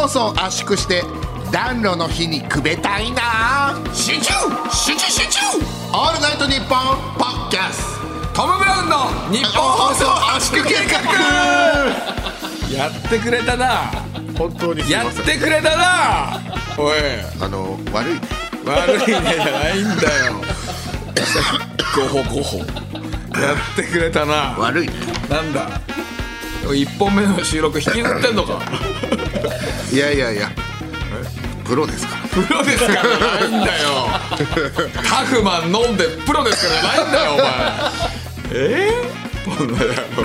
放送圧縮して暖炉の日にくべたいな。集中！集中！集中！オールナイトニッポンポッキャスト。ム・ブラウンの日本放送圧縮計画。やってくれたな。本当にやってくれたな。おい。あの悪い。悪いねじゃないんだよ。ごほごほ。やってくれたな。悪い。ねなんだ。一本目の収録引きずってんのかいやいやいや。プロですから。プロですからないんだよ。タフマン飲んでプロですからないんだよお前。えー、こ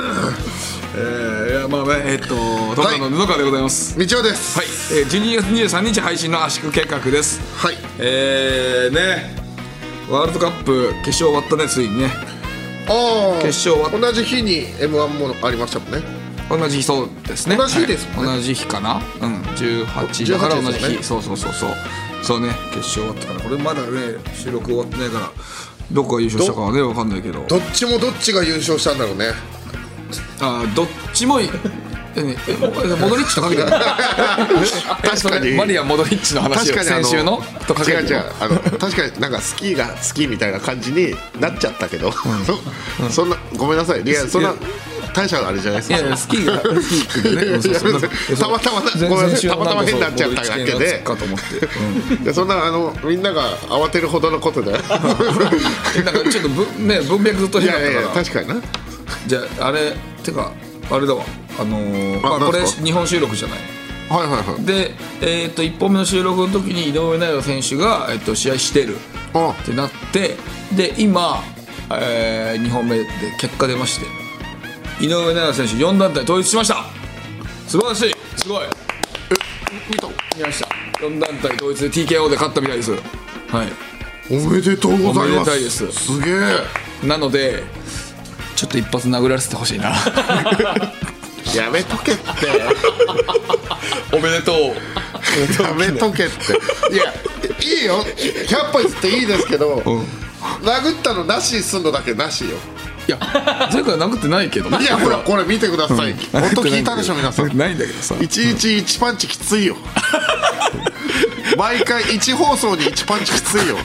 えー、いやまあねえっとトムの布川でございます。道夫です。はい、えー、12月23日配信の圧縮計画です。はい。えー、ね。ワールドカップ決勝終わったねついにね。ああ決勝は同じ日に m 1もありましたもんね同じ日そうですね。同じ日ですもんね。はい。同じ日かな？うん。18だから同じ18日。そうそうそうそう。そうね。決勝終わったから。これまだね収録終わってないから。どこが優勝したかはね分かんないけど。どっちもどっちが優勝したんだろうね。あーどっちもいえねえモドリッチとかけてる？確かに。マリア・モドリッチの話を確かにあの先週の？とかけてる違う違う。あの確かになんかスキーが好きみたいな感じになっちゃったけど、そそんなごめんなさい。いやそんな大したあれじゃないですか。いやスキーが スキーってね。たまたま全ごめんなさい。先週のたまたま変になっちゃっただけでかと思って、うそんなあのみんなが慌てるほどのことで。い なんかちょっとぶね文脈ずっと変だやいやいやったから確かにな。じゃああれてかあれだわ。あのーまあ、これ日本収録じゃない。はいはいはい。で、えー、と1本目の収録の時に井上尚弥選手が、えっと試合してる。あ。ってなってで今、え2本目で結果出まして井上尚弥選手4団体統一しました。素晴らしい。すごい。見た。見ました。4団体統一で TKO で勝ったみたいです。はい。おめでとうございます。です。すげえ。なのでちょっと一発殴らせてほしいな。やめとけって。おめでとう。やめとけって。いやいいよ。100歩譲っていいですけど、殴ったのなしにすんのだけなしよいや前回殴ってないけどいやほらこれ。見てください、本当聞いたでしょ皆さん。ないんだけどさ。1日1パンチきついよ。毎回1放送に1パンチきついよ。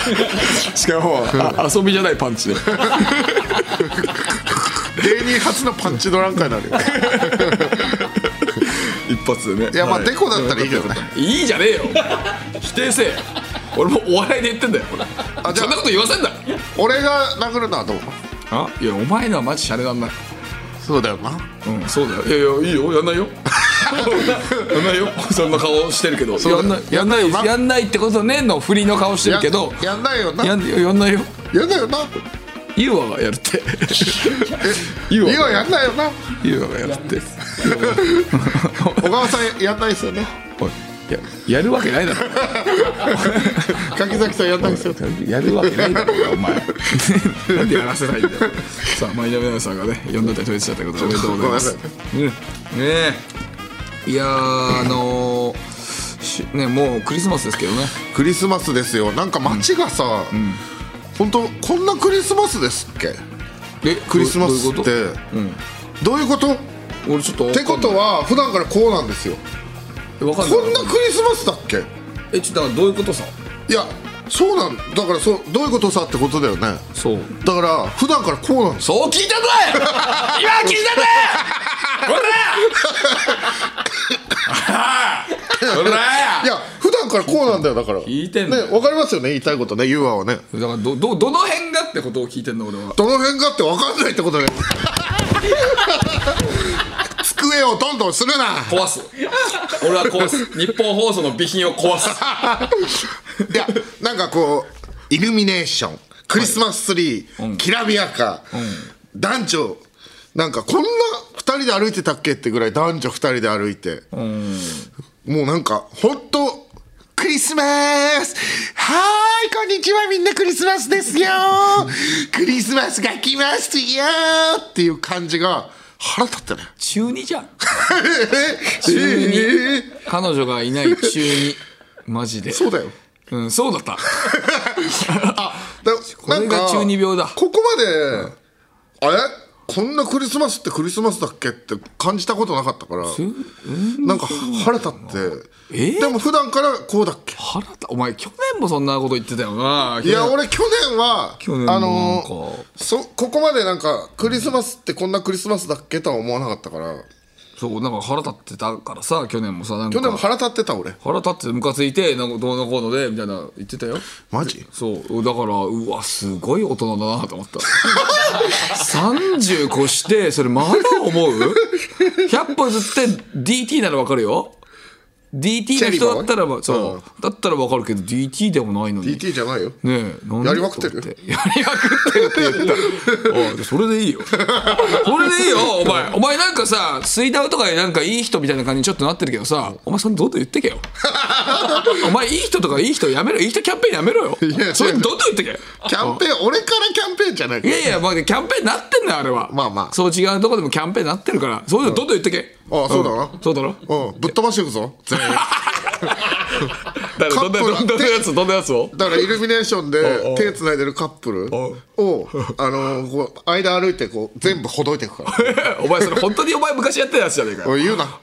しかもあ遊びじゃないパンチで。芸人初のパンチドランカーになるよ。一発でね。いやまあはデコだったらいいけどね。いいじゃねえよ。否定せえ。俺もお笑いで言ってんだよあじゃあそんなこと言わせんだ俺が殴るのはどう？あいやお前のはマジシャレなんないそうだよな。うんそうだよ。いやいやいいよ。やんないよ。やんないよ。そんな顔してるけど。やんないやんないよな。やんないってことねの振りの顔してるけど。ややんないよな。やんやんないよ。やんないよな。ユーワがやるって。ユいいわやんないよな。ユーワがやるって。小川さんやんないですよね。おいややるわけないだろ。柿崎さんやんないですよ。やるわけないだろお前。なんでやらせないんだよ。さあ前田奈さんがね4団体統一したということでおめでとうござい。ますねねえ。いやーあのーしねもうクリスマスですけどね。クリスマスですよ。なんか街がさ、本当こんなクリスマスですっけ？えクリスマスっどういうこと？てどういうこと？っ俺ちょっとわかんないてことは普段からこうなんですよわかんない。こんなクリスマスだっけ？えちょっとどういうことさ？いやそうなんだからそうどういうことさってことだよね。そう。だから普段からこうなんです。そう聞いたぞい今聞いたぜほら！ほ らいや普段からこうなんだよだから。聞いてんだよ。ねわかりますよね？言いたいことねユーアはね。だからどどどの辺がってことを聞いてんの俺は。どの辺がってわかんないってことだ よ机をどんどんするな。壊す。俺は壊す。日本放送の備品を壊す。いやなんかこうイルミネーション。クリスマスツリー、きらびやか、男女。なんかこんな2人で歩いてたっけってぐらい男女2人で歩いて、もうなんか本当クリスマス。はーいこんにちはみんなクリスマスですよ。クリスマスが来ますよ。っていう感じが腹立ってね。中2じゃん。中二。彼女がいない中2マジで。そうだよ。うんそうだった。あだこれが中二病だ。ここまで、あれ？こんなクリスマスってクリスマスだっけって感じたことなかったからなんか腹立って。え？でも普段からこうだっけ？腹立お前去年もそんなこと言ってたよな。いや俺去年は去年もあのーそここまでなんかクリスマスってこんなクリスマスだっけとは思わなかったからそうなんか腹立ってたからさ去年もさなんか。去年も腹立ってた俺。腹立ってムカついてなんかどうのこうのでみたいな言ってたよ。マジ？そう。だからうわすごい大人だなと思った。30越してそれまだ思う ?100 歩ずって DT ならわかるよ DT の人だったらばそう、だったらわかるけど DT でもないのに。DT じゃないよ。ねえやりまくってるやりまくってるって言った。あそれでいいよ。それでいいよお前。お前なんかさ水ダウとかでなんかいい人みたいな感じにちょっとなってるけどさお前それどんどん言ってけよ。お前いい人とかいい人やめろ。いい人キャンペーンやめろよ。やそれどんどん言ってけ。キャンペーン俺からキャンペーンじゃないから。いやいや、まあ、キャンペーンなってんだよ、あれは。まあまあ。そう違うとこでもキャンペーンなってるから、そういうのどんどん言ってけ。あそうだな。そうだろうん。ぶっ飛ばしていくぞ。全員。だからどんな、カップル。どんなやつ、どんなやつを？だからイルミネーションでおう手つないでるカップルをあのーこう間歩いてこう全部ほどいていくから。お前それ本当にお前昔やってたやつじゃねえかよ。おい言うな。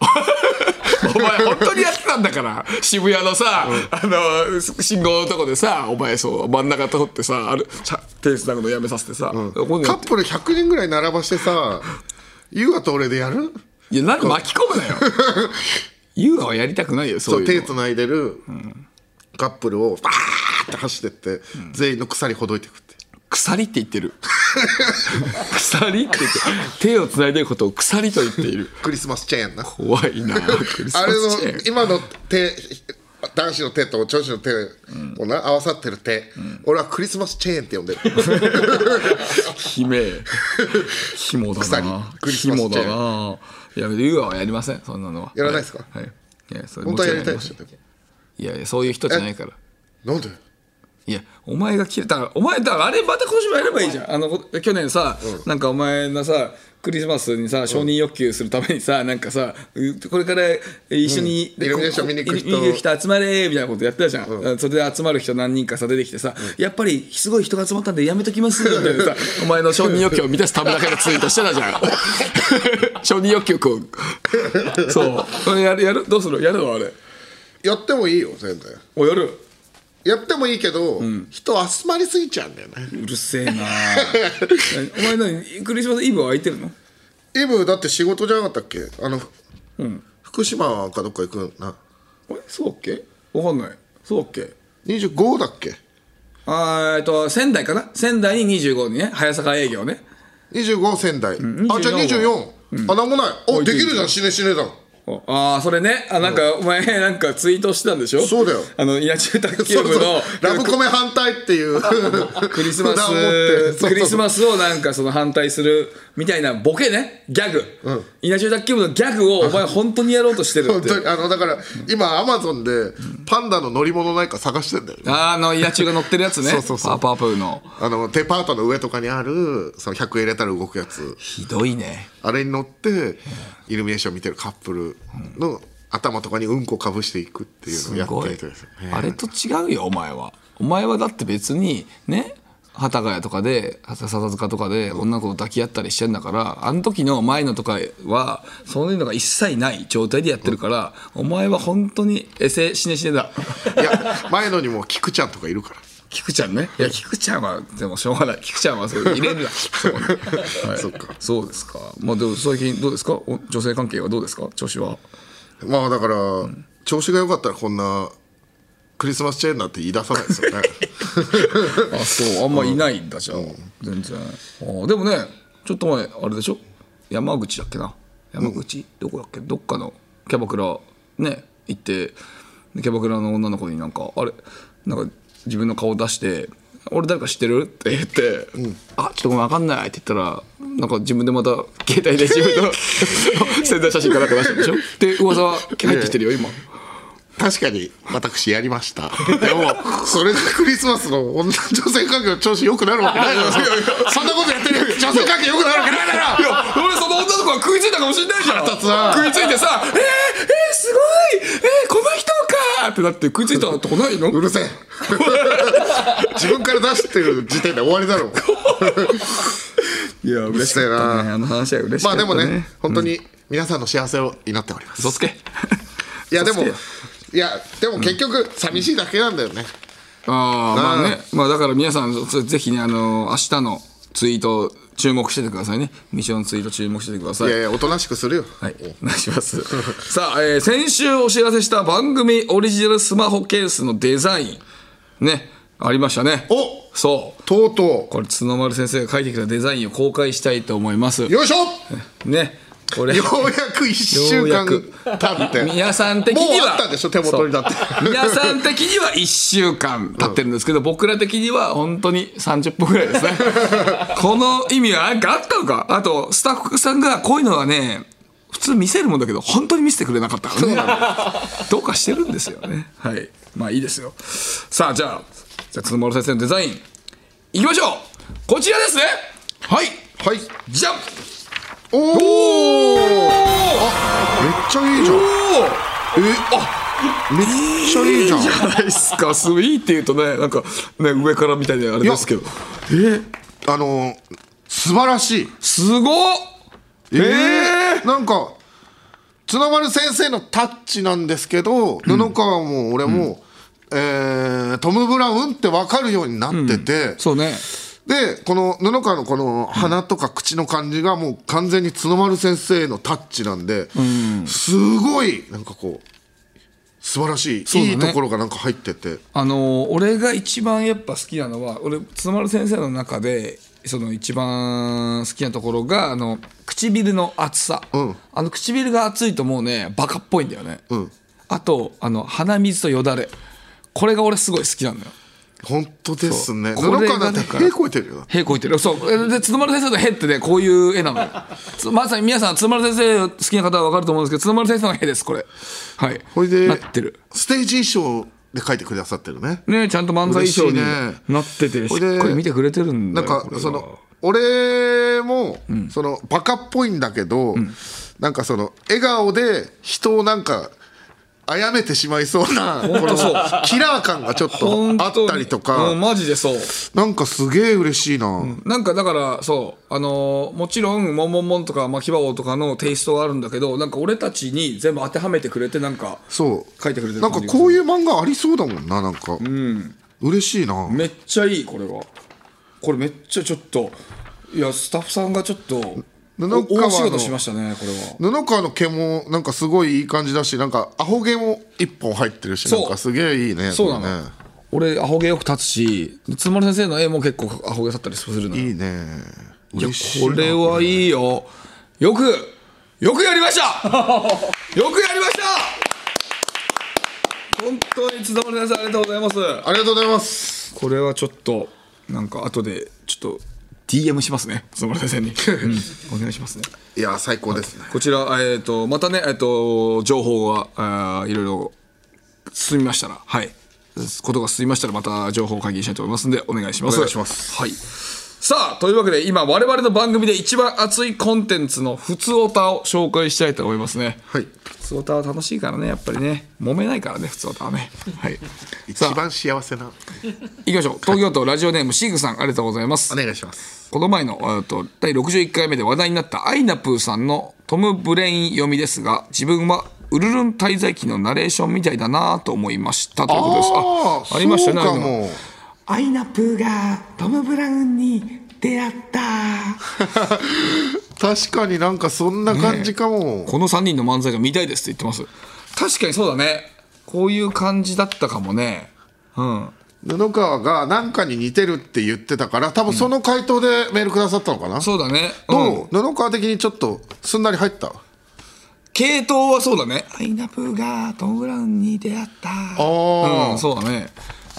お前本当にやってたんだから。渋谷のさ、あの、信号のとこでさ、お前そう、真ん中通ってさ、ある、ちゃ手つなぐのやめさせてさ、こういうのやってカップル100人ぐらい並ばしてさ優愛と俺でやる？いや、何巻き込むなよ。優雅はやりたくないよ、そそうういうつないでるカップルをバーって走ってって全員の鎖ほどいていくって。鎖って言ってる。鎖って言って、手をつないでることを鎖と言っている。クリスマスチェーンな。怖いなクリスマあれスチェーン。の今の手男子の手と女子の手をな合わさってる手俺はクリスマスチェーンって呼んでる。悲鳴。紐だ鎖。なクリスマス紐だないやユーアはやりませんそんなのは。やらないですか？はい、はい。いやそれ本当はやりたいでしょいやいやそういう人じゃないから。なんで？いやお前が嫌いだからお前だあれまた今年もやればいいじゃん。あのこ去年さ、なんかお前のさクリスマスにさ承認欲求するためにさなんかさうこれから一緒に、うん。イルミネーション見に行く人。集まれみたいなことやってたじゃん、それで集まる人何人かさ出てきてさ、やっぱりすごい人が集まったんでやめときますみたいなさお前の承認欲求を満たすためだけのツイートしてたじゃん。承認欲求くん。そう。これやるやる？どうする？やるのあれ？やってもいいよ全然。おやる？やってもいいけど人集まりすぎちゃうんだよね。うるせえな。お前何クリスマスイブは空いてるの？イブだって仕事じゃなかったっけ？あの福島かどっか行くな。あれ？そうだっけ？わかんない。そうだっけ？25だっけ？あーえっと仙台かな？仙台に25にね。早坂営業ね。25仙台、あじゃあ24 24、あなんもない。おできるじゃん。死ね死ねだああそれね。あなんかお前なんかツイートしてたんでしょ？そうだよ。あの野球卓球部のラブコメ反対っていう。クリスマス クリスマスをなんかその反対するみたいなボケね。ギャグ、稲中卓球部のギャグをお前本当にやろうとしてるって。あのだから今アマゾンでパンダの乗り物ないか探してんだよね。あの稲中が乗ってるやつね。そうそうそう。パーパープーの。あのデパートの上とかにあるその100円入れたら動くやつ。ひどいねあれに乗ってイルミネーション見てるカップルの頭とかにうんこかぶしていくっていうのをやってすごいみたいですよねあれと違うよお前は。お前はだって別にね幡ヶ谷とかで笹塚とかで女の子を抱き合ったりしてんだからあの時の前のとかはそういうのが一切ない状態でやってるから、お前は本当にエセしねしねだ。いや前のにも菊ちゃんとかいるから菊ちゃんね。いや菊ちゃんはでもしょうがない。菊ちゃんはそう入れるな。そう,、はい、そっか。そうですか。まあでも最近どうですか？お女性関係はどうですか？調子は。まあだから、調子が良かったらこんなクリスマスチェーンなんて言い出さないですよね。あそう。あんまいないんだじゃあ、全然。あでもねちょっと前あれでしょ？山口だっけな？山口、どこだっけ？どっかのキャバクラね行ってでキャバクラの女の子になんかあれ？なんか自分の顔出して「俺誰か知ってる?」って言って「あちょっとごめん分かんない」って言ったらなんか自分でまた携帯で自分の 宣材写真かなんか出したんでしょ？で噂は入ってきてるよ今。確かに私やりました。でもそれでクリスマスの女女性関係の調子良くなるわけないだろ。そんなことやってる女性関係良くなるわけないだろ女の子が食いついたかもしれないじゃん。食いついてさ「えー、えー、すごいえー、この人か!」ってなって食いついたとこないの？うるせえ。自分から出してる時点で終わりだろいいや嬉しかったね。あの話は嬉しかったね。まあでもね本当に皆さんの幸せを祈っております。嘘つけいやでもいやでも結局寂しいだけなんだよね。ああまあね。まあだから皆さんそぜひねあの明日のツイート注目しててくださいねミションツイート注目しててくださいいやいやおとなしくするよはい、お願いします。さあ、えー先週お知らせした番組オリジナルスマホケースのデザイン、ね、ありましたね。おそう。とうとこれ、角丸先生が書いてきたデザインを公開したいと思います。うよいしょね。これ、ようやく1週間く経って皆さん的には。もうあったんでしょ手元にだって皆さん的には1週間経ってるんですけど、僕ら的には本当に30分ぐらいですね。この意味は何かあったのか？あと、スタッフさんがこういうのはね、普通見せるもんだけど、本当に見せてくれなかったからね。どうかしてるんですよね。はい。まあいいですよ。さあ、じゃあ、じゃあ、角丸先生のデザイン、いきましょうこちらですねはいはいじゃんおおあめっちゃいいじゃん。えめっちゃいいじゃん。じゃないですか。スイーって言うとね、なんかね、上からみたいであれですけど。えあの素晴らしい。すごっ。えー、なんか角丸先生のタッチなんですけど、布川も俺も、えートム・ブラウンって分かるようになってて、そうね。でこの布川のこの鼻とか口の感じがもう完全に角丸先生のタッチなんで、すごいなんかこう素晴らしい、ねいいところがなんか入っててあのー俺が一番やっぱ好きなのは、俺、角丸先生の中で、その一番好きなところが、あの、唇の厚さ。んあの唇が厚いともうね、バカっぽいんだよね。んあと、あの、鼻水とよだれ。これが俺すごい好きなのよ。本当ですね。これだかこいてるよ。屁こいてる。そう。えで角丸先生の「へ」ってねこういう絵なのよ。つ まさに皆さん角丸先生好きな方は分かると思うんですけど角丸先生の「へ」ですこれ。はい。ほいでなってる。ステージ衣装で書いてくださってるね。ねちゃんと漫才衣装になっててしっかり見てくれてるんだなんよこれは。かその俺も、そのバカっぽいんだけど、なんかその笑顔で人をなんか殺めてしまいそうなこのそう。キラー感がちょっとあったりとうかんマジでそう。なんかすげえ嬉しいな、なんかだからそうあのーもちろん「モンモンモン」とか「まあ、牙王」とかのテイストがあるんだけどなんか俺たちに全部当てはめてくれてなんかそう。書いてくれてるなんかこういう漫画ありそうだもんななんか、嬉しいな。めっちゃいいこれは。これめっちゃちょっといやスタッフさんがちょっと布川の大仕事しましたねこれは。布川の毛もなんかすごいいい感じだしなんかアホ毛も一本入ってるしそう。なんかすげえいいね。そうなの、ね。俺アホ毛よく立つしつまり先生の絵も結構アホ毛立ったりするのよ。いいね。いやこれはいいよ。よくよくやりました！よくやりました！本当に津田丸先生ありがとうございます。ありがとうございます。これはちょっとなんか後でちょっと DM しますね津田丸先生に、うん。お願いしますね。いや最高ですね。こちら、えー、とまたね、えー、と情報があーいろいろ進みましたらはい。ことが進みましたらまた情報を会議したいと思いますんでお願いします。お願いします。はいさあというわけで今我々の番組で一番熱いコンテンツの「ふつおた」を紹介したいと思いますね。はい。ふつおたは楽しいからねやっぱりね。揉めないからねふつおたはね。はい。一番幸せな。きましょう。東京都ラジオネームシグさんありがとうございます。お願いします。この前のえーと第61回目で話題になったアイナプーさんのトム・ブレイン読みですが自分はウルルン滞在記のナレーションみたいだなと思いましたということです。ああありましたねアイナプーがトム・ブラウンに出会った。確かになんかそんな感じかも、この3人の漫才が見たいですって言ってます。確かにそうだね。こういう感じだったかもね。うん。布川が何かに似てるって言ってたから多分その回答でメールくださったのかな、そうだね。う？ん。どう布川的にちょっとすんなり入った？系統はそうだね。アイナプーがトム・ブラウンに出会った。あうん、そうだね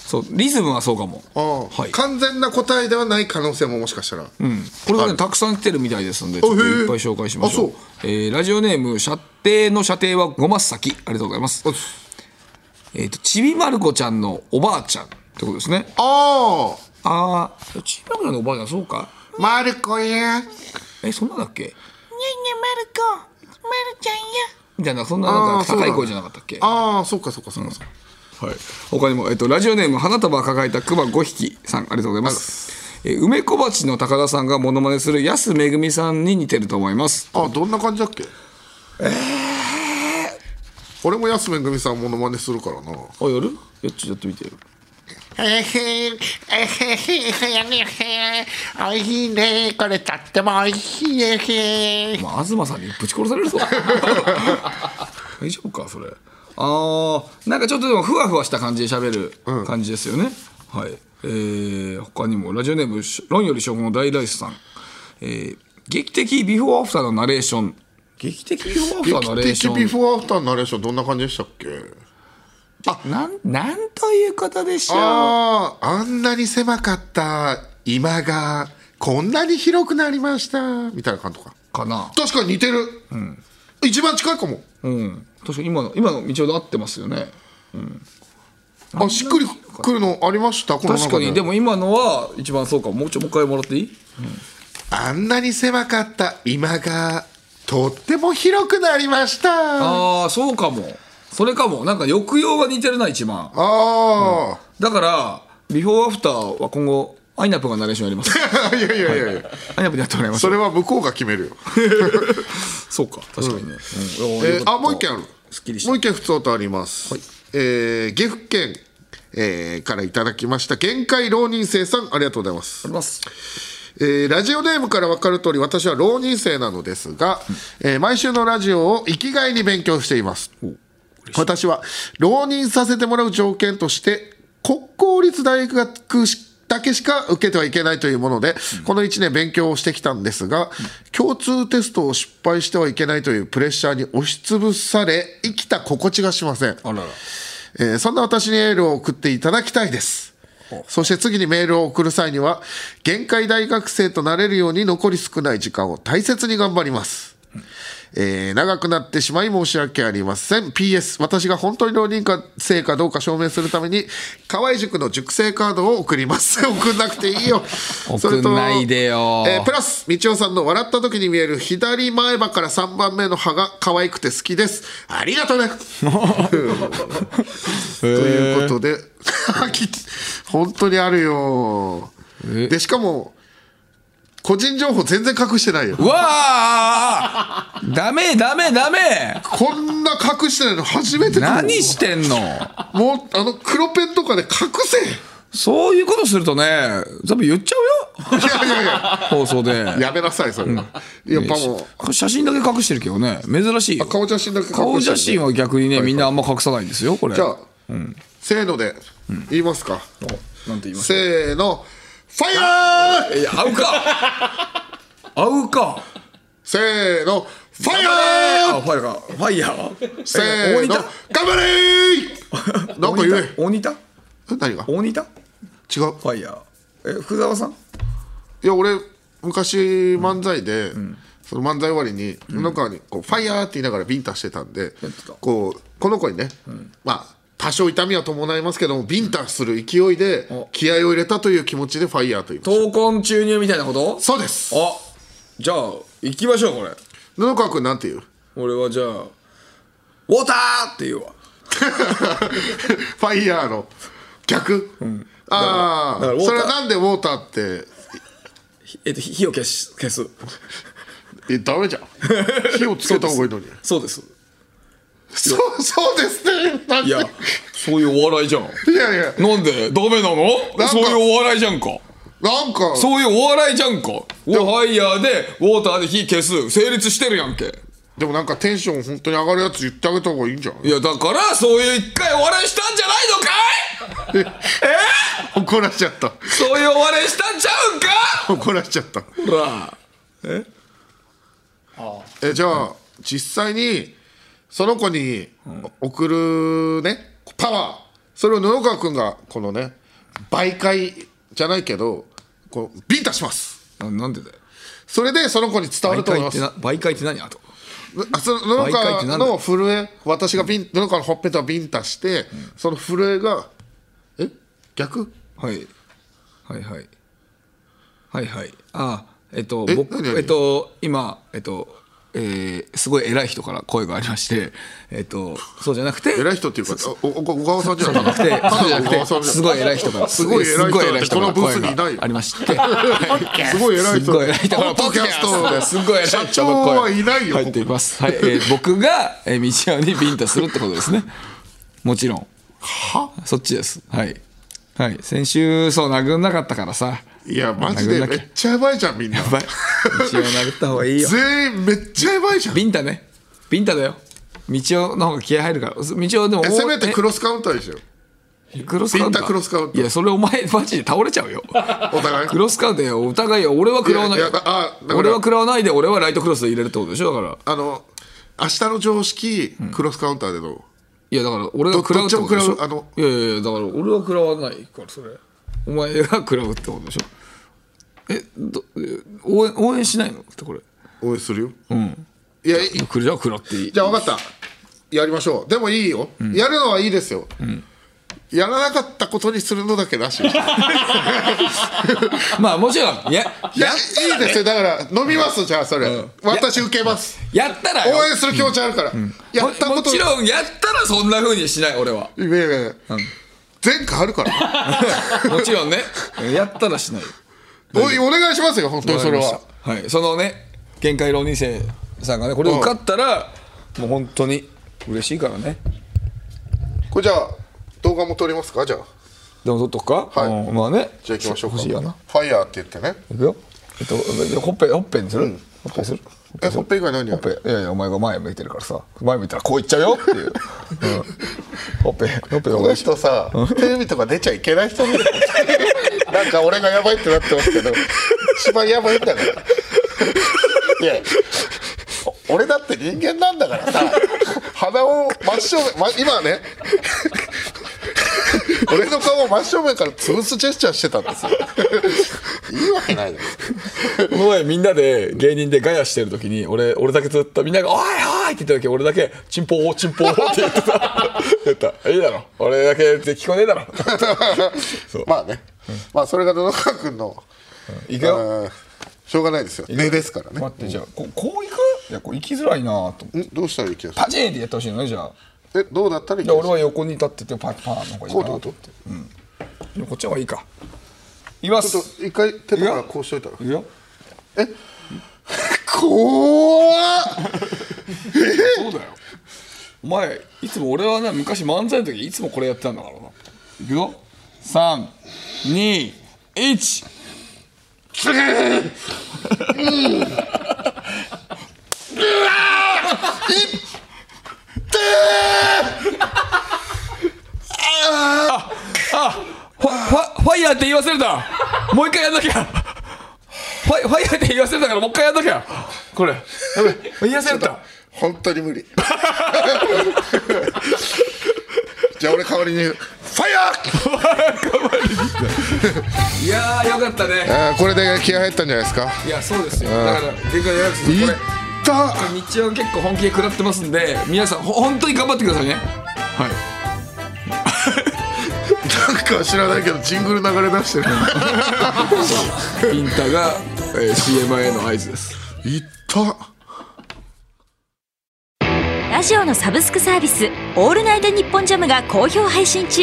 そうリズムはそうかも。あ、はい。完全な答えではない可能性ももしかしたら、うん、これがねたくさん来てるみたいですのでちょっといっぱい紹介しましょう。あそう。えーラジオネーム「射程の射程はごます先」ありがとうございます。おえっ、とちびまる子ちゃんのおばあちゃんってことですね。ああ。あちびまる子ちゃんのおばあちゃんそうか。あマルコや。えそんなんだっけ？ねえねえ、まる子、まるちゃんや。みたいなそんななんか高い声じゃなかったっけ？ああそっかそっかそっか。そっか、はい、他にも、えっと、ラジオネーム花束抱えた熊5匹さん。ありがとうございます。えー梅小鉢の高田さんがモノマネする安めぐみさんに似てると思います。あどんな感じだっけ？ええ俺も安めぐみさんモノマネするからな。あやる？やっちやってみてよ。えへえへへへおいしいねこれとってもおいしいねへまあ、東さんにぶち殺されるぞ大丈夫かそれあーなんかちょっとでもふわふわした感じで喋る感じですよね、はい。えー、他にもラジオネームし論より証拠の大ライスさん、えー、劇的ビフォーアフターのナレーション。劇的ビフォーアフターのナレー劇的ション。ビフォーアフターのナレーションどんな感じでしたっけ？なんなんということでしょう。あああんなに狭かった今がこんなに広くなりました。みたいな感じとか。かな。確かに似てる、一番近いかも。うん。確かに今の今の道ほど合ってますよね。あしっくりくるのありました？この中確かに。でも今のは一番そうかも。うちょもう一回もらっていい？あんなに狭かった。今がとっても広くなりました。あああそうかも。それかも。なんか抑揚が似てるな一番。あだからビフォーアフターは今後アイナップがナレーションやります。ー、いやいやいやいや。アイナップでやってもらいましょそう。れは向こうが決めるよ、そうか確かにね、うん。えーあもう一件ある。もう一件ふつおたあります、えー岐阜県、えーからいただきました。限界浪人生さんありがとうございます。あります。えーラジオネームから分かる通り私は浪人生なのですが、えー毎週のラジオを生きがいに勉強しています。私は浪人させてもらう条件として国公立大学だけしか受けてはいけないというもので、この1年勉強をしてきたんですが、共通テストを失敗してはいけないというプレッシャーに押しつぶされ生きた心地がしませんあららえーそんな私にエールを送っていただきたいです。そして次にメールを送る際には、限界大学生となれるように残り少ない時間を大切に頑張ります。えー長くなってしまい申し訳ありません。PS、私が本当に浪人生かどうか証明するために、河合塾の塾生カードを送ります。送んなくていいよ。それと送んないでよえープラス、道夫さんの笑った時に見える左前歯から3番目の歯が可愛くて好きです。ありがとうね。ということで、本当にあるよ。で、しかも、個人情報全然隠してないよ。うわあダメダメダメ。こんな隠してないの初めてだもん何してんの？もう、あの、黒ペンとかで隠せ。そういうことするとね多分言っちゃうよ。いやいやいや、放送で。やめなさい、それは。やっぱもう、写真だけ隠してるけどね。珍しいよ。顔写真だけ隠してる。顔写真は逆にねみんなあんま隠さないんですよこれ。じゃあ、せーので、言いますか。なんて言います？せーの、ファイヤー！いや合うか。合うか。せーの、ファイヤー！あファイヤーか。ファイヤー？せーの、頑張れー！なんか言え。大仁田？え何が？大仁田？違う。ファイヤー。え福沢さん？いや、俺、昔漫才で、その漫才終わりに、布川にこう、ファイヤーって言いながらビンタしてたんでこう、この子にね、まあ、多少痛みは伴いますけども、ビンタする勢いで、気合を入れたという気持ちでファイヤーと言いまし闘魂注入みたいなこと？た。そうです。あ。じゃあ行きましょうこれ。布川君なんて言う？俺はじゃあウォーターって言うわ。ファイヤーの。逆、ああだからウォーター。それはなんでウォーターって？ひえっと火を消し消す。えダメじゃん。火をつけた方がいいのに。そうですそうそうですね。いやそういうお笑いじゃん。いやいや。なんで？ダメなの？か。そういうお笑いじゃんか。なんか。そういうお笑いじゃんか。ファイヤーでウォーターで火消す。成立してるやんけ。でもなんかテンション本当に上がるやつ言ってあげた方がいいんじゃんい？やだからそういう一回お笑いしたんじゃないのかい？怒らしちゃった。そういうお笑いしたんちゃうんか？怒らしちゃった。ほら。えじゃあ実際にその子に送るねパワー。それを布川君がこのね媒介じゃないけどこうビンタします。ななんでだよ。それでその子に伝わる媒と思います。介ってな媒介って何あと。あその布川の震え私がビン布川のほっぺたをビンタして、その震えがえ？逆？はい。はいはい。はいはい。あえっとえ？僕えっと今えっとえーすごい偉い人から声がありまして、えっとそうじゃなくて偉い人っていうかおおお小川さんじゃなくてでそうじゃなくてすごい偉い人からすごい偉い人すごい偉い人からこのブース声にいないがありまして はいすごい偉い人からポッドキャスト。ですごい偉い人の声社長はいないよ。入っていますはい、えー僕が、えー、道夫にビンタするってことですね。もちろん。は？そっちです。はい。はい。先週そう殴んなかったからさいやマジでめっちゃやばいじゃんみんな。やばい。道夫殴った方がいいよ。全員めっちゃやばいじゃん。ビンタね。ビンタだよ。道夫の方が気合入るから。道夫でもえせめてクロロスカウンターでしょクロスカウンター。ビンタクロスカウンター。いやそれお前マジで倒れちゃうよ。お互い？クロスカウンターよ。お互いよ俺は食らわない。いあ俺は食らわないで俺はライトクロスで入れるってことでしょ？だから。あの明日の常識クロスカウンターでのいやだから俺が食らうってことでしょ？いやいやだから俺は食らわないからそれお前が食らうってことでしょ？えどえ応援応援しないの？ってこれ。応援するよ。うん。いやい来るじゃあ食らっていい？じゃあ分かった。やりましょう。でもいいよ、やるのはいいですよ、やらなかったことにするのだけなし。まあもちろんややいいですよ。だから飲みますじゃあそれ、私受けます。やったらよ。応援する気持ちあるから、やったもこともちろんやったらそんなふうにしない俺は。いやいやいや前科あるから。もちろんね。やったらしないよ。おいお願いしますよ本当にそれは。はい。そのね限界浪人生さんがねこれ受かったらもう本当に嬉しいからね。これじゃあ動画も撮りますか？じゃあ。でも撮っとくか？はい。うん。まあね。じゃあ行きましょうか。欲しいよな。ファイヤーって言ってね。いくよ。えっとほっぺほっぺにする、ほっぺにするえほっぺ以外何やほっぺ。いやいやお前が前向いてるからさ。前向いたらこういっちゃうよっていう、うん、ほっぺほっぺおこの人さテレビとか出ちゃいけない人みたいな。んか俺がやばいってなってますけど一番やばいんだから。いやお俺だって人間なんだからさ。鼻を真正面、ま、今はね俺の顔を真正面から潰すジェスチャーしてたんですよ。いいわけないですこの前みんなで芸人でガヤしてる時に俺俺だけずっとみんなが「おいおい!」って言った時俺だけ「チンポーチンポー」って言ってた。言った「いいだろ。俺だけって聞こえねえだろ」そう。まあね、まあそれが野中君のいくよ。うんしょうがないですよ。根ですからね。待ってじゃあここういく？いやこう行きづらいなと思って。ん？どうしたらいい気がする？パチンってやってほしいのねじゃあえどうだったらいい俺は横に立っててパンパンの方がいいかなと思って。うん。こっちの方がいいか。いきます。ちょっと一回手とかこうしといたら？いくよ。怖っ！そうだよ。お前いつも俺はね昔漫才の時いつもこれやってたんだからな。いくよ。321あ あファファファイヤーって忘れたもう一回やんなきゃ。ファイファイヤーって言い忘れたからもう一回やんなきゃ。これ。やべ言い忘れた。本当に無理。じゃあ俺代わりにファイヤー！いやーよかったね。これで気合入ったんじゃないですか？いやそうですよ。だから限界やらくていっこれた道は結構本気で食らってますんで皆さんほ本当に頑張ってくださいね。はいか知らないけどジングル流れ出してる。インタが、えー、CM への合図です。いった。ラジオのサブスクサービス「オールナイトニッポンジャム」が好評配信中。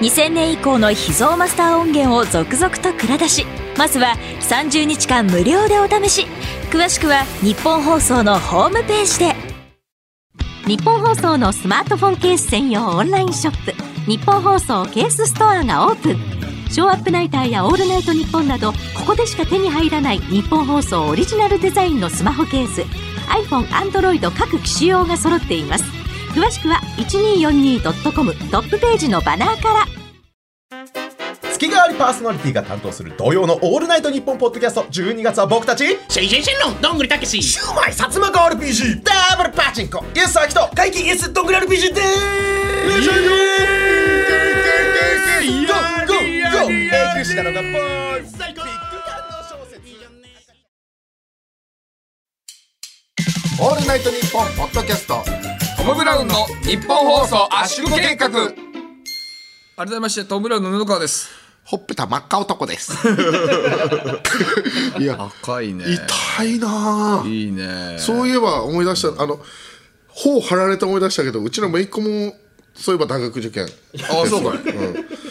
2000年以降の秘蔵マスター音源を続々と蔵出し。まずは30日間無料でお試し。詳しくは日本放送のホームページで。ニッポン放送のスマートフォンケース専用オンラインショップニッポン放送ケースストアがオープン。ショーアップナイターやオールナイトニッポンなどここでしか手に入らないニッポン放送オリジナルデザインのスマホケース。iPhone、Android 各機種用が揃っています。詳しくは 1242.com トップページのバナーから。月替わりパーソナリティが担当する土曜の「オールナイトニッポン」ポッドキャスト12月は僕たちシェイシェイシェイのどんぐりたけしシューマイ薩摩川 RPG ダブルパチンコイエス・アキト怪奇イエス・どんぐり RPG でーすゴーゴーゴー永久シナノがボーイ最高ビッグ感動小説オールナイトニッポンポッドキャストトム・ブラウンの日本放送圧縮計画。改めましてトム・ブラウンの布川です。ほっぺた真っ赤男です。いや赤いね。痛いな。あいいね。そういえば思い出したあの頬張られて思い出したけどうちの姪っ子もそういえば大学受験あそうかい。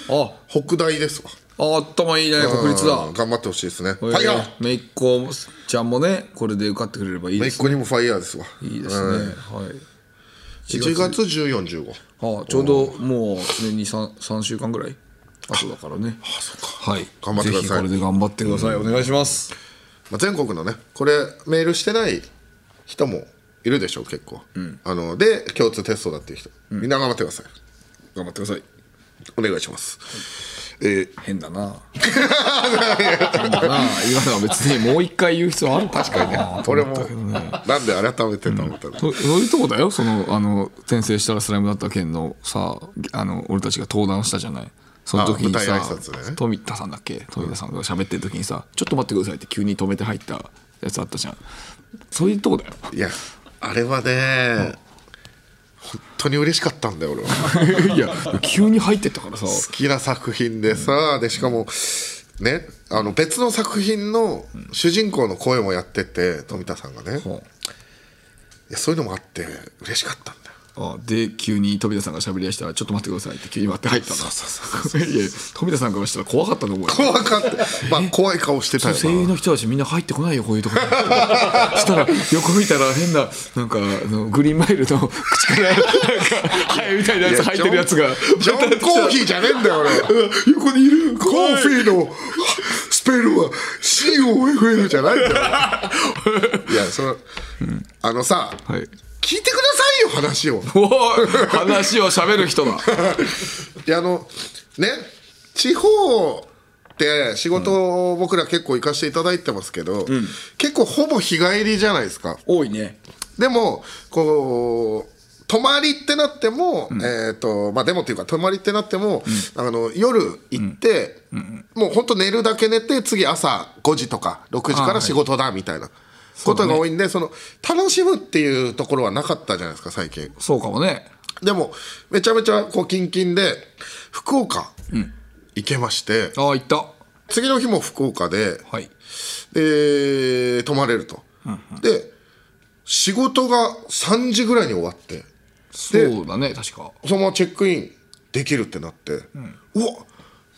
あ。北大ですわ。あ頭いいね国立だうん頑張ってほしいですね。フえァイヤー。めいっ子ちゃんもねこれで受かってくれればいいですね。姪っ子にもファイヤーですわ。いいですね、はい。1月1415あちょうどもう年に 3, 3週間ぐらい後だからね。あそうか。はい。頑張ってください。ぜひこれで頑張ってください、お願いします。まあ、全国のねこれメールしてない人もいるでしょう結構、あので共通テストだっていう人、みんな頑張ってください。頑張ってください。お願いします。えー。変だな。変だな。今のは別にもう一回言う必要あるか。確かにね。俺もなんで改めてと思ったの、そそういうとこだよ？そのあの転生したらスライムだった件のさあの俺たちが登壇したじゃない。その時にさ台挨拶ね。富田さんだっけ？富田さんが喋ってる時にさ「ちょっと待ってください」って急に止めて入ったやつあったじゃん。そういうとこだよ。いやあれはね、本当に嬉しかったんだよ俺は。いや急に入ってったからさ。好きな作品でさ、でしかもねあの別の作品の主人公の声もやってて富田さんがね、いやそういうのもあって嬉しかったんだよあで急に富田さんが喋りだしたら「ちょっと待ってください」って急に待って入ったんだ。いや富田さんからしたら怖かったと思うよ。怖かった。まあ怖い顔してたよ声優なの人たちみんな入ってこないよこういうところに。したら横見たら変ななんかあのグリーンマイルの 口からなんかハエみたいなやつ入ってるやつが。ジョン・コーヒーじゃねえんだよ俺。横にいる。コーヒーのスペルは COFL じゃないんだよ。い。やその、あのさ、はい聞いてくださいよ話を。話を喋る人だ いやあのね地方って仕事を僕ら結構行かせていただいてますけど、結構ほぼ日帰りじゃないですか。多いね。でもこう泊まりってなっても、えっ、とまあでもっていうか泊まりってなっても、あの夜行って、もう本当寝るだけ寝て次朝5時とか6時から仕事だみたいなことが多いんでその楽しむっていうところはなかったじゃないですか最近。そうかもね。でもめちゃめちゃこうキンキンで福岡行けまして、ああ行った。次の日も福岡ではい。で泊まれると、で仕事が3時ぐらいに終わって。そうだね確か。そのままチェックインできるってなって、うわ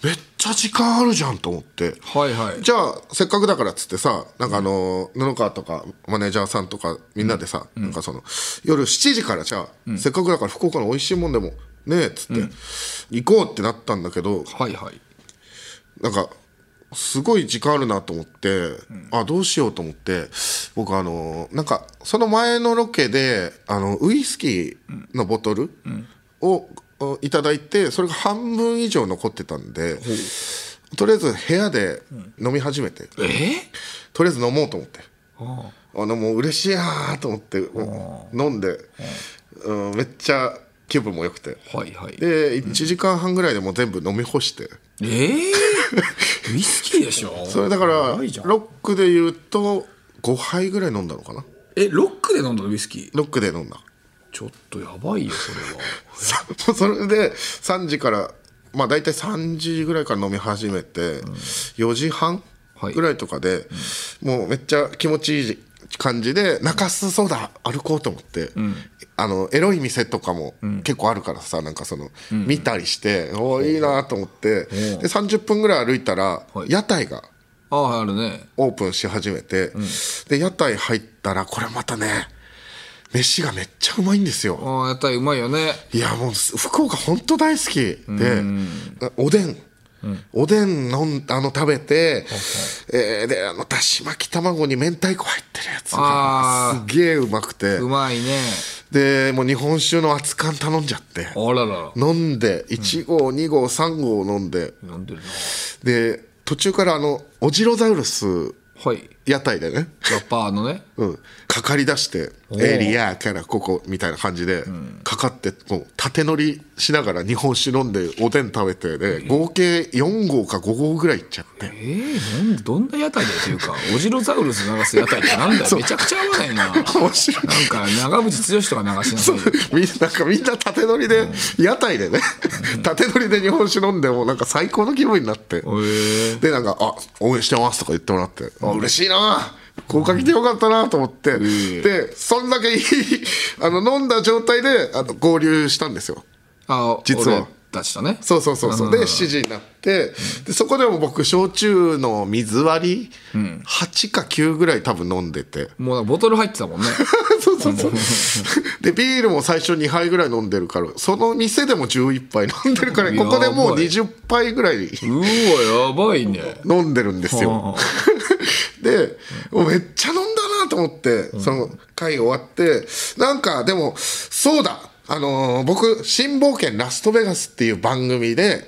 めっちゃ時間あるじゃんと思って、はいはい。じゃあせっかくだからっつってさなんかあの布川とかマネージャーさんとかみんなでさ、なんかその夜7時からじゃあ、せっかくだから福岡の美味しいもんでもねえっつって、行こうってなったんだけどはいはい。なんかすごい時間あるなと思って、あどうしようと思って僕あのなんかその前のロケであのウイスキーのボトルを、いただいてそれが半分以上残ってたんで、とりあえず部屋で飲み始めて、えとりあえず飲もうと思って。あのもう嬉しいなと思って飲んで、うん、めっちゃ気分も良くて。はいはい。で1時間半ぐらいでもう全部飲み干して。ええウイスキーでしょ？それだからロックで言うと5杯ぐらい飲んだのかな。えロックで飲んだの？ウイスキー。ロックで飲んだちょっとやばいよそれは。それで3時からまあ大体3時ぐらいから飲み始めて、4時半はい。ぐらいとかで、もうめっちゃ気持ちいい感じで中洲ソーダ歩こうと思って、あのエロい店とかも結構あるからさなんかその、見たりしておおいいなと思って、で30分ぐらい歩いたら、はい。屋台があああるね。オープンし始めて、で屋台入ったらこれまたね飯がめっちゃうまいんですよ。ああやったらうまいよね。いやもうす福岡本当大好きで、おでん、おでん飲んあの食べて、えーであのだし巻き卵に明太子入ってるやつあがすげえうまくて。うまいね。でもう日本酒の熱燗頼んじゃってあららら。飲んで1合、2合3合飲んで。飲んでるな。で途中からあのオジロザウルスはい屋台でね、ラッパーのね。うん、かかり出してエリアからここみたいな感じでかかってもう縦乗りしながら日本酒飲んでおでん食べてで合計4合か5合ぐらいいっちゃって。えー、なんどんな屋台だよっていうか オジロザウルス流す屋台ってなんだよ。めちゃくちゃ合わないな。なんか面白い長渕剛とか流しなさいよ。みんななんかみんな縦乗りで屋台でね縦乗りで日本酒飲んでもなんか最高の気分になって。ー。でなんか「あ応援してます」とか言ってもらって「あ嬉しいな効果来てよかったな」と思って。でそんだけいい あの飲んだ状態であの合流したんですよ。あ実は。俺たちとね。そうそうそうそう。で7時になって。でそこでも僕焼酎の水割り8か9ぐらい多分飲んでて。もうボトル入ってたもんね。そうそうそう。でビールも最初2杯ぐらい飲んでるからその店でも11杯飲んでるから ここでもう20杯ぐらいうわやばいね。飲んでるんですよめっちゃ飲んだなと思って、その会終わってなんかでもそうだあのー僕「新冒険ラストベガス」っていう番組で、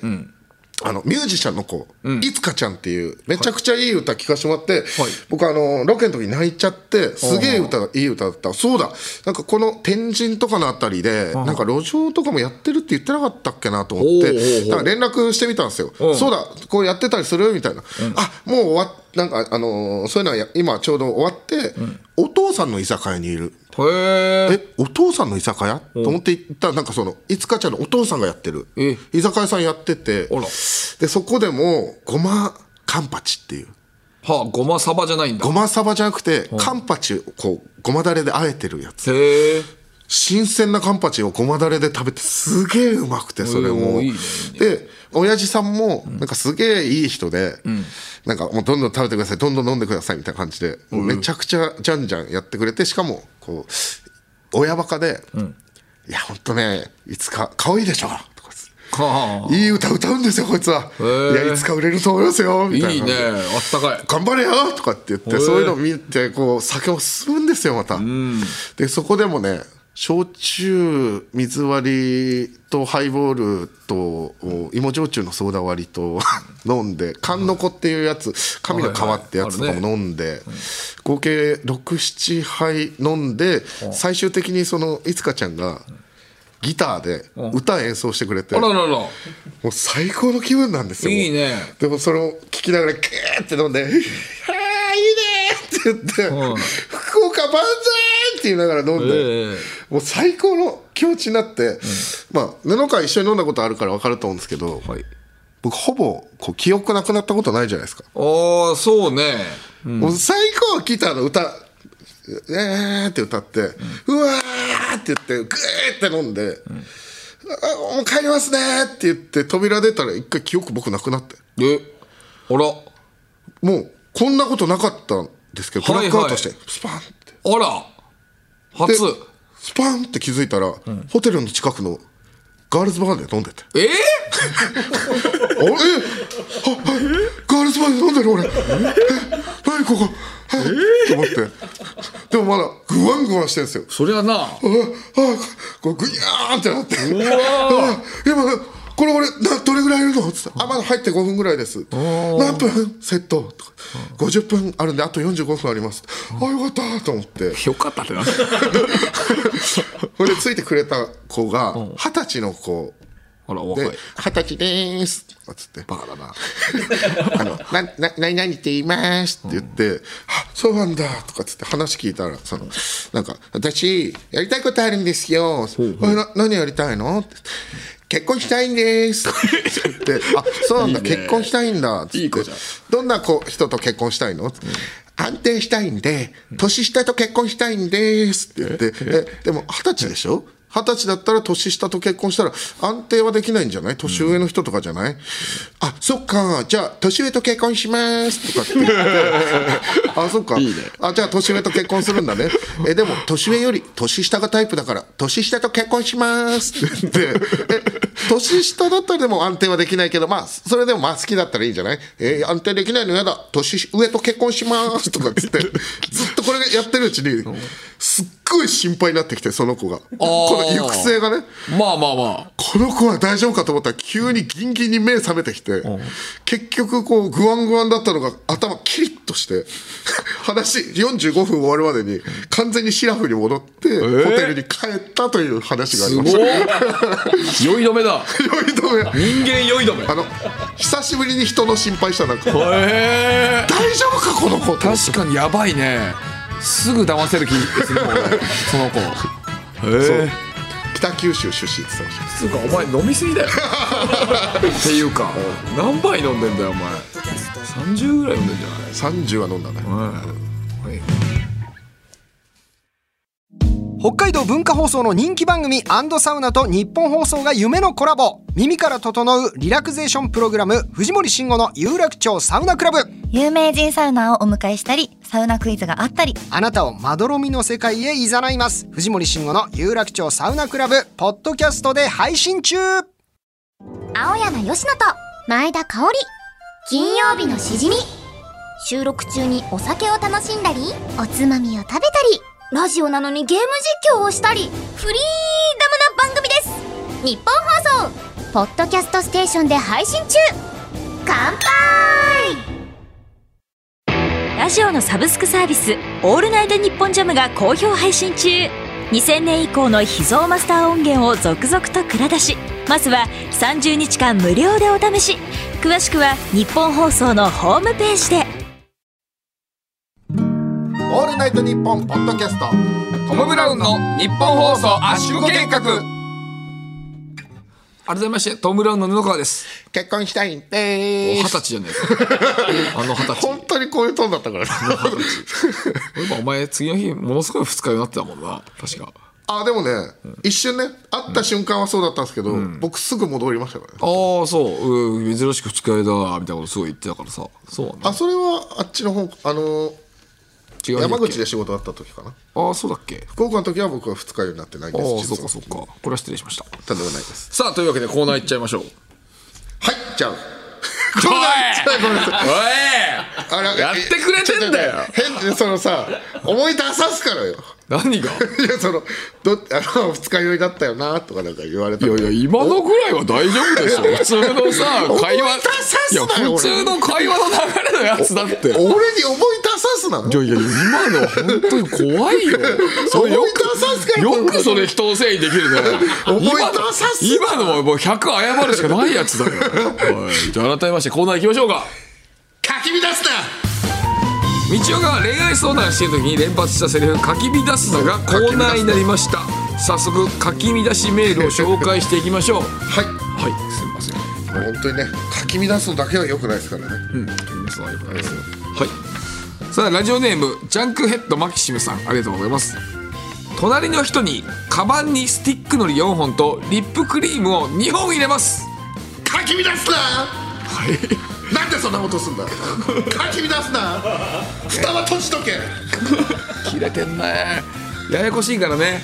あのミュージシャンの子、いつかちゃんっていうめちゃくちゃいい歌聴かせてもらって、僕あのロケの時に泣いちゃってすげえ歌がいい歌だった。そうだなんかこの天神とかのあたりでなんか路上とかもやってるって言ってなかったっけなと思ってほうほうほう。だから連絡してみたんですよ。そうだこうやってたりする？みたいな、あもう終わっなんかあのーそういうのはや今ちょうど終わって、お父さんの居酒屋にいる。へええお父さんの居酒屋？と思って行ったらなんかそのいつかちゃんのお父さんがやってる。え居酒屋さんやってて。あら。でそこでもごまカンパチっていう。はあごまサバじゃないんだ。ごまサバじゃなくてカンパチをこうごまだれであえてるやつ。へえ新鮮なカンパチをごまだれで食べてすげえうまくてそれも。いいねいいで親父さんもなんかすげえいい人で、なんかもうどんどん食べてくださいどんどん飲んでくださいみたいな感じで、めちゃくちゃじゃんじゃんやってくれてしかもこう親バカで「いやほんとねいつか可愛いでしょ」とかはあ。いい歌歌うんですよこいつは。ーいやいつか売れると思いますよみたいな。いいね。あったかい。頑張れよとかって言って、そういうのを見てこう酒も進むんですよまた。でそこでもね焼酎水割りとハイボールとお芋焼酎のソーダ割りと 飲んで缶の子っていうやつ神の皮ってやつとかも飲んで合計67杯飲んで最終的にそのいつかちゃんがギターで歌演奏してくれてもう最高の気分なんですよ。いいね。でもそれを聞きながら、ゲーって飲んで、ああ、いいねって言って、って言いながら飲んで、ええもう最高の気持ちになって、まあ、布川一緒に飲んだことあるから分かると思うんですけど、はい。僕ほぼこう記憶なくなったことないじゃないですか。ああそうね。もう最高ギターの歌、えーって歌って、うわーって言って、グーって飲んで、あもう帰りますねって言って扉出たら一回記憶僕なくなって。えあら。もうこんなことなかったんですけど、ブラックアウトして、スパンって。あら初で、スパンって気づいたら、ホテルの近くのガールズバーで飲んでて。えー、あ れあ、はいガールズバーで飲んでる俺。え、何ここ？えと思って。でもまだ、グワングワンしてるんですよ。そりゃなあ、あ、こうグニャーンってなって。あ今、これ俺、などれぐらいいるの？つって。あ、まだ入って5分ぐらいです。何分？セットとか。50分あるんで、あと45分あります。あ、よかったと思って。よかったってなそれ でついてくれた子が、二十歳の子であら若い、二十歳でーす。つって。バカだな あの、な、な、何々って言いますって言って、あ、そうなんだとかつって話聞いたら、その、なんか、私、やりたいことあるんですよ。あな何やりたいの？って結婚したいんです。ってあ、そうなんだ、結婚したいんだ。っつって。いい子じゃん。どんな子人と結婚したいの？って安定したいんで、年下と結婚したいんです。って言って、え、でも二十歳でしょ？二十歳だったら年下と結婚したら安定はできないんじゃない？年上の人とかじゃない、あ、そっか、じゃあ年上と結婚しますとかって。言って、あ、そっか。あ、じゃあ年上と結婚するんだね。え、でも年上より年下がタイプだから、年下と結婚します。って言って、え、年下だったらでも安定はできないけど、まあ、それでもまあ好きだったらいいんじゃない？えー安定できないの嫌だ。年上と結婚しますとかっつって、ずっとこれやってるうちにすっごい心配になってきてその子が。この行く末がね。まあまあまこの子は大丈夫かと思ったら急にギンギンに目覚めてきて結局こうグワングワンだったのが頭キリッとして話45分終わるまでに完全にシラフに戻ってホテルに帰ったという話がありすごまい。した酔い止めだ。酔い止め。人間酔い止め。あの久しぶりに人の心配したなんか。へえ大丈夫かこの子確かにやばいねすぐ騙せる気するもん俺その子。へえ。北九州出身。って言ってましたつうかお前飲みすぎだよ。っていうか。何杯飲んでんだよお前。30ぐらい飲んでんじゃない？30は飲んだね。はい北海道文化放送の人気番組サウナと日本放送が夢のコラボ。耳から整うリラクゼーションプログラム藤森慎吾の有楽町サウナクラブ。有名人サウナーをお迎えしたりサウナクイズがあったり。あなたをまどろみの世界へ誘います。藤森慎吾の有楽町サウナクラブポッドキャストで配信中。青山佳乃と前田香織。金曜日のしじみ。収録中にお酒を楽しんだりおつまみを食べたりラジオなのにゲーム実況をしたりフリーダムな番組です。日本放送ポッドキャストステーションで配信中。乾杯！ラジオのサブスクサービス「オールナイトニッポンジャム」が好評配信中。2000年以降の秘蔵マスター音源を続々と蔵出し。まずは30日間無料でお試し。詳しくは日本放送のホームページで。ナイトニッポンポッドキャストトム・ブラウンの日本放送圧縮計画。改めましてトム・ブラウンの布川です。結婚したいんおで二十歳じゃねえか。あの二十歳。本当にこういうトーンだったから。ね俺もお前次の日ものすごい二日酔いになってたもんな。確か。あでもね一瞬ね会った瞬間はそうだったんですけど、僕すぐ戻りましたからね。ああそう。うん珍しく二日酔いだみたいなことすごい言ってたからさ。そうなんだ。あそれはあっちの方あの違う山口で仕事あった時かな。ああそうだっけ？福岡の時は僕は二日酔いになってないです。実はあそうかそうかこれは失礼しました。とんでもないです。さあというわけでコーナー行っちゃいましょう。はいじゃあ。おい！ごめんなさいごめんなさい。おあらいやってくれてんだよ。変そのさ思い出さすからよ何が？いやそのどあの二日酔いだったよなとかなんか言われた。いやいや今のぐらいは大丈夫でしょ。普通のさ会話思いや普通の会話の流れのやつだって。俺に思い出さすないやいや今のは本当に怖いよ。それよ思い出さすかくらよくそれ人のせいにできるね。思い出さす今のはもう100謝るしかないやつだよはいじゃあ改めましてコーナー行きましょうか。かき乱すな道夫が恋愛相談している時に連発したセリフ「かき乱すな」がコーナーになりました。早速かき乱しメールを紹介していきましょう。はい。はい。すみません。本当にねかき乱すのだけは良くないですからね。うん。かき乱すのはよくないです。よはい。さあラジオネームジャンクヘッドマキシムさん。ありがとうございます。隣の人にカバンにスティックのり4本とリップクリームを2本入れます。かき乱すななんでそんなことすんだかき乱すな。蓋は閉じとけ。切れてんねややこしいからね。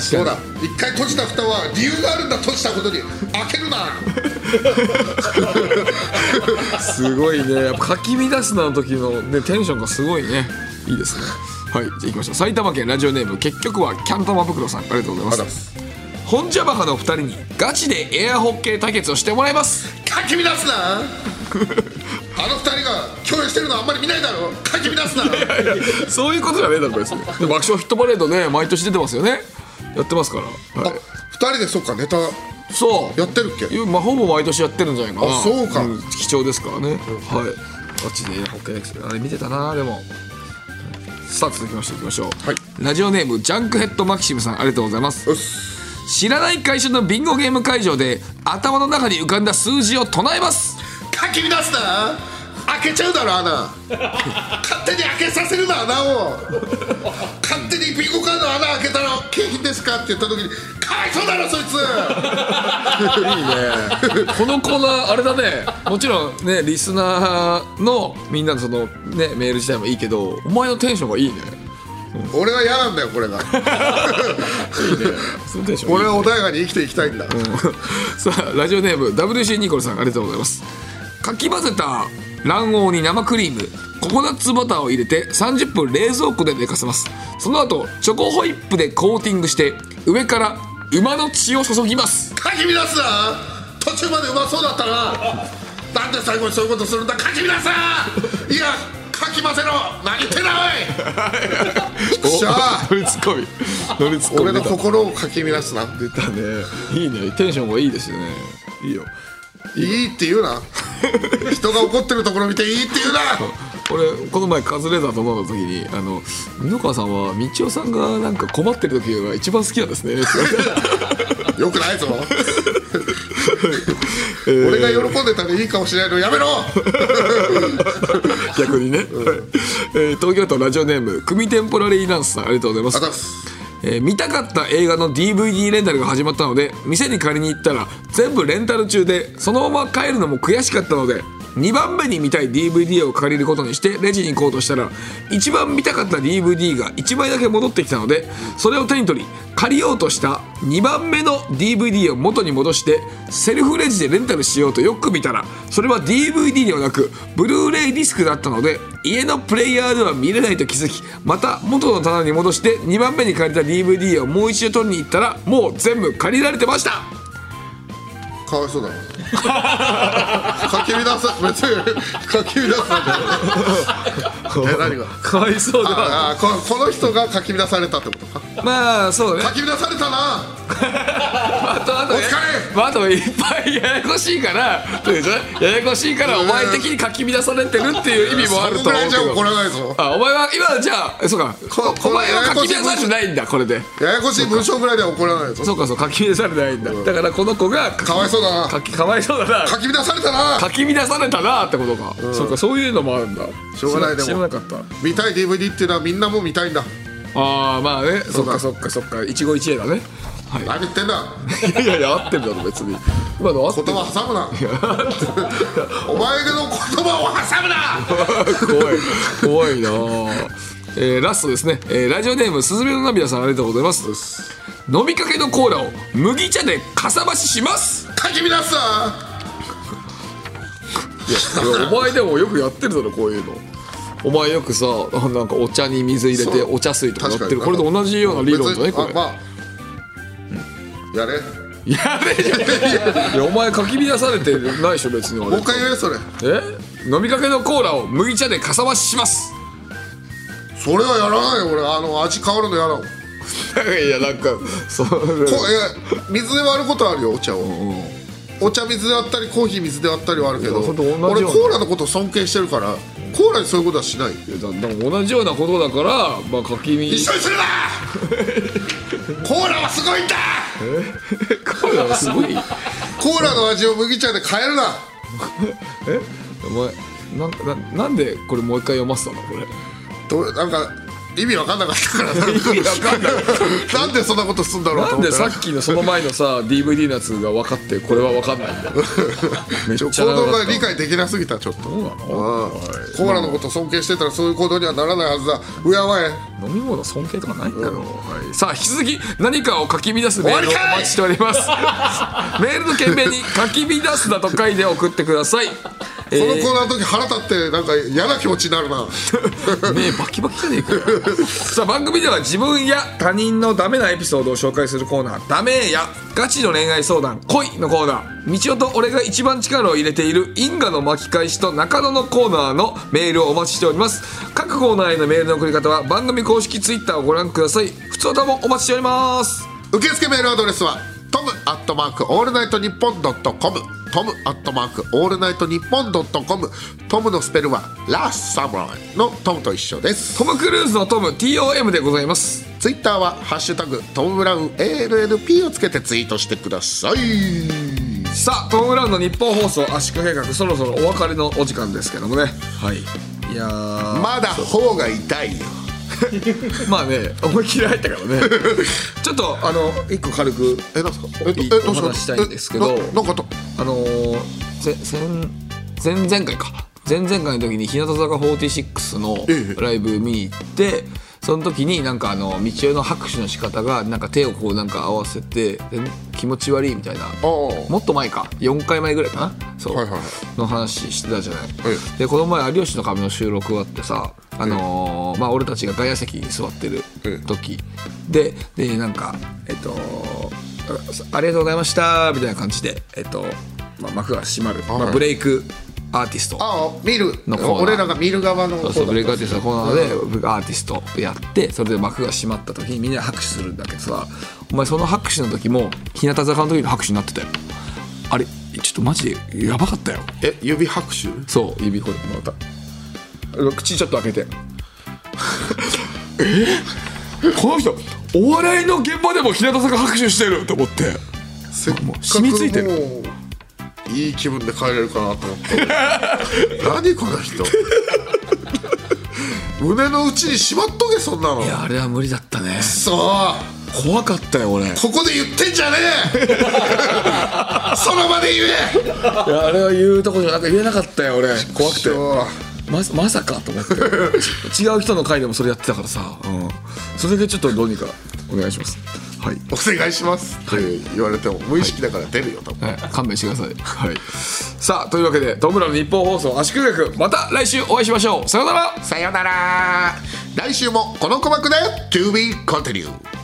そうだ。一回閉じた蓋は理由があるんだ。閉じたことに。開けるな。すごいね。やっぱかき乱すなの時の、ね、テンションがすごいね。いいですね。はい。じゃあ行きましょう。埼玉県ラジオネーム結局はキャン玉袋さん。ありがとうございます本ジャバハの2人にガチでエアホッケー対決をしてもらいます。かき乱すな。あの二人が共演してるのあんまり見ないだろ。かき乱すな。そういうことじゃねえだろ別に。で爆笑ヒットパレードね毎年出てますよね。やってますから、あはい、二人でそっかネタそう。やってるっけ？まあ、ほぼ毎年やってるんじゃないかな。あそうか。ん貴重ですからね、はい。ガチでエアホッケーあれ見てたなでも。さあ続きましていきましょう、はい。ラジオネームジャンクヘッドマキシムさんありがとうございます知らない会社のビンゴゲーム会場で頭の中に浮かんだ数字を唱えます。かき乱すな。開けちゃうだろ穴。勝手に開けさせるな穴を。勝手にビンゴカード穴開けたら景品ですかって言った時にかわいそうだろそいつ。いいね。このコーナーあれだね。もちろんねリスナーのみんなのそのねメール自体もいいけどお前のテンションがいいね俺は嫌なんだよこれが。俺は穏やかに生きていきたいんだ、さあラジオネーム WC ニコルさんありがとうございます。かき混ぜた卵黄に生クリームココナッツバターを入れて30分冷蔵庫で寝かせます。その後チョコホイップでコーティングして上から馬の血を注ぎます。かき乱すな。途中までうまそうだったな。なんで最後にそういうことするんだ。かき乱すな。いやかき混ぜろ。何言ってない。くしゃーノリツッコミ。ノリツッコミ俺の心をかき乱すな。出たね。いいね。テンションがいいですよね。いいよ。いいって言うな。人が怒ってるところ見ていいって言うな。俺この前カズレーザーと飲んだ時にあの布川さんは道夫さんがなんか困ってる時が一番好きなんですね。よくないぞ 俺が喜んでたらいい顔しないのやめろ！逆にね、はい。えー東京都ラジオネーム組テンポラリーダンスさんありがとうございます。えー見たかった映画の DVD レンタルが始まったので店に借りに行ったら全部レンタル中でそのまま帰るのも悔しかったので2番目に見たい DVD を借りることにしてレジに行こうとしたら一番見たかった DVD が1枚だけ戻ってきたのでそれを手に取り借りようとした2番目の DVD を元に戻してセルフレジでレンタルしようとよく見たらそれは DVD ではなくブルーレイディスクだったので家のプレイヤーでは見れないと気づきまた元の棚に戻して2番目に借りた DVD をもう一度取りに行ったらもう全部借りられてましたかわいそうだな。かき乱す別にかき乱すえ何が？かわいそうだ。ああここの人がかき乱されたってこと？かまあそうね。かき乱されたな。あとあとお疲れ。まあ、あといっぱいややこしいからややこしいからお前的にかき乱されてるっていう意味もあると思うけど。らないぞ。あお前は今じゃあそうか。こお前はかき乱されてないんだこれで。ややこしい文章ぐらいでは怒らないぞ。そうかそうかき乱されてないんだ。だからこの子がかわいそうだな。かきかわいそうだな。かき乱されたな。かき乱されたなってことか、そうかそういうのもあるんだ。しょうがないでも。知らなかった。見たい DVD っていうのはみんなも見たいんだ。ああまあね。そっかそっかそっか。一期一会だね。は何言ってんだ。いいやいや合ってるだろ別に。今の合ってる言葉挟むな。お前の言葉を挟むな。怖い。怖いな。あえーラストですね、えーラジオネームすずめの涙さんありがとうございます。飲みかけのコーラを麦茶でかさ増ししますかき乱すないやお前でもよくやってるだろこういうの。お前よくさなんかお茶に水入れてお茶水とかやってる。これと同じような理論じゃないこれ。まあやれ。やれ。じゃんいやお前かき乱されてないでしょ別に俺もう一回言えそれ。え？飲みかけのコーラを麦茶でかさ増しします。それはやらないよ俺。あの味変わるのやだもんこいやなんかそう。え水で割ることあるよお茶を、お茶水で割ったりコーヒー水で割ったりはあるけど俺コーラのことを尊敬してるからコーラにそういうことはしない。い同じようなことだからまあかきみ一緒にするな！コーラはすごいんだ！コーラはすごい。コーラの味を麦茶で変えるな！お前なんななんでこれもう一回読ませたの？これ。どなんか意味わかんなかったからなんか意味わかんない。なんでそんなことすんだろうなんでさっきのその前のさ DVD のやつが分かってこれは分かんないんだよ。めっちゃ行動が理解解できなすぎたちょっと。そうなの？うんコーラのこと尊敬してたらそういう行動にはならないはずだ。敬え飲み物尊敬とかないんだろ。う、はい。さあ引き続き何かをかき乱すメールをお待ちしております。メールの件名に「かき乱す」だと書いて送ってくださいそのコーナーの時腹立ってなんか嫌な気持ちになるな。目バキバキじゃねえかよ。さあ番組では自分や他人のダメなエピソードを紹介するコーナー「ダメやガチの恋愛相談。恋」のコーナー。道夫と俺が一番力を入れている因果の巻き返しと中野のコーナーのメールをお待ちしております。各コーナーへのメールの送り方は番組公式ツイッターをご覧ください。ふつおたもお待ちしております。受付メールアドレスはトムアットマークオールナイトニッポンドットコムトムアットマークオールナイトニッポンドットコムトムのスペルはラスサムライのトムと一緒です。トム・クルーズのトム TOM でございます。ツイッターは「ハッシュタグトム・ブラウン ALLP」をつけてツイートしてください。さあトム・ブラウンの日本放送圧縮計画そろそろお別れのお時間ですけどもね。はい。いやー。まだ方が痛いよ まあね思いっきり入ったからね。ちょっとあの一個軽く。えなんすか？えいいお話したいんですけどえななんかあのー、ぜ前前々回か。前々回の時に日向坂46のええ。ライブ見に行ってその時になんかあの道夫の拍手の仕方がなんか手をこうなんか合わせてで気持ち悪いみたいな。もっと前か。4回前ぐらいかな。そう、はいはいはい。の話してたじゃない、えでこの前「有吉の壁」の収録があってさ、あのーまあ、俺たちが外野席に座ってる時。ででなんかえっとあ「ありがとうございました」みたいな感じで、えっとまあ、幕が閉まる、まあ、はい。ブレイクアーティスト。ああ見る。のコーナー。俺らが見る側のそうそうブレイクアーティストのコーナーでアーティストやってそれで幕が閉まった時にみんなで拍手するんだけどさお前その拍手の時も日向坂の時の拍手になってたよ。あれちょっとマジでやばかったよ。え指拍手？そう指これまた。口ちょっと開けて。え？この人お笑いの現場でも日向坂拍手してると思って。染みついてるいい気分で帰れるかなと思って。何この人。胸の内にしまっとけそんなの。いやあれは無理だったね。そう怖かったよ俺。いここで言ってんじゃねえ。その場で言え。やあれは言うとこじゃなく言えなかったよ俺。怖くて。ままさかと思って。違う人の回でもそれやってたからさ、うん、それだけちょっとどうにかお願いしますはい、お願いします。って言われても無意識だから出るよ多分。はい、勘弁してください、はい、さあというわけでトムラの日本放送足利学また来週お会いしましょう。さようなら。さよなら。来週もこの鼓膜で To be continued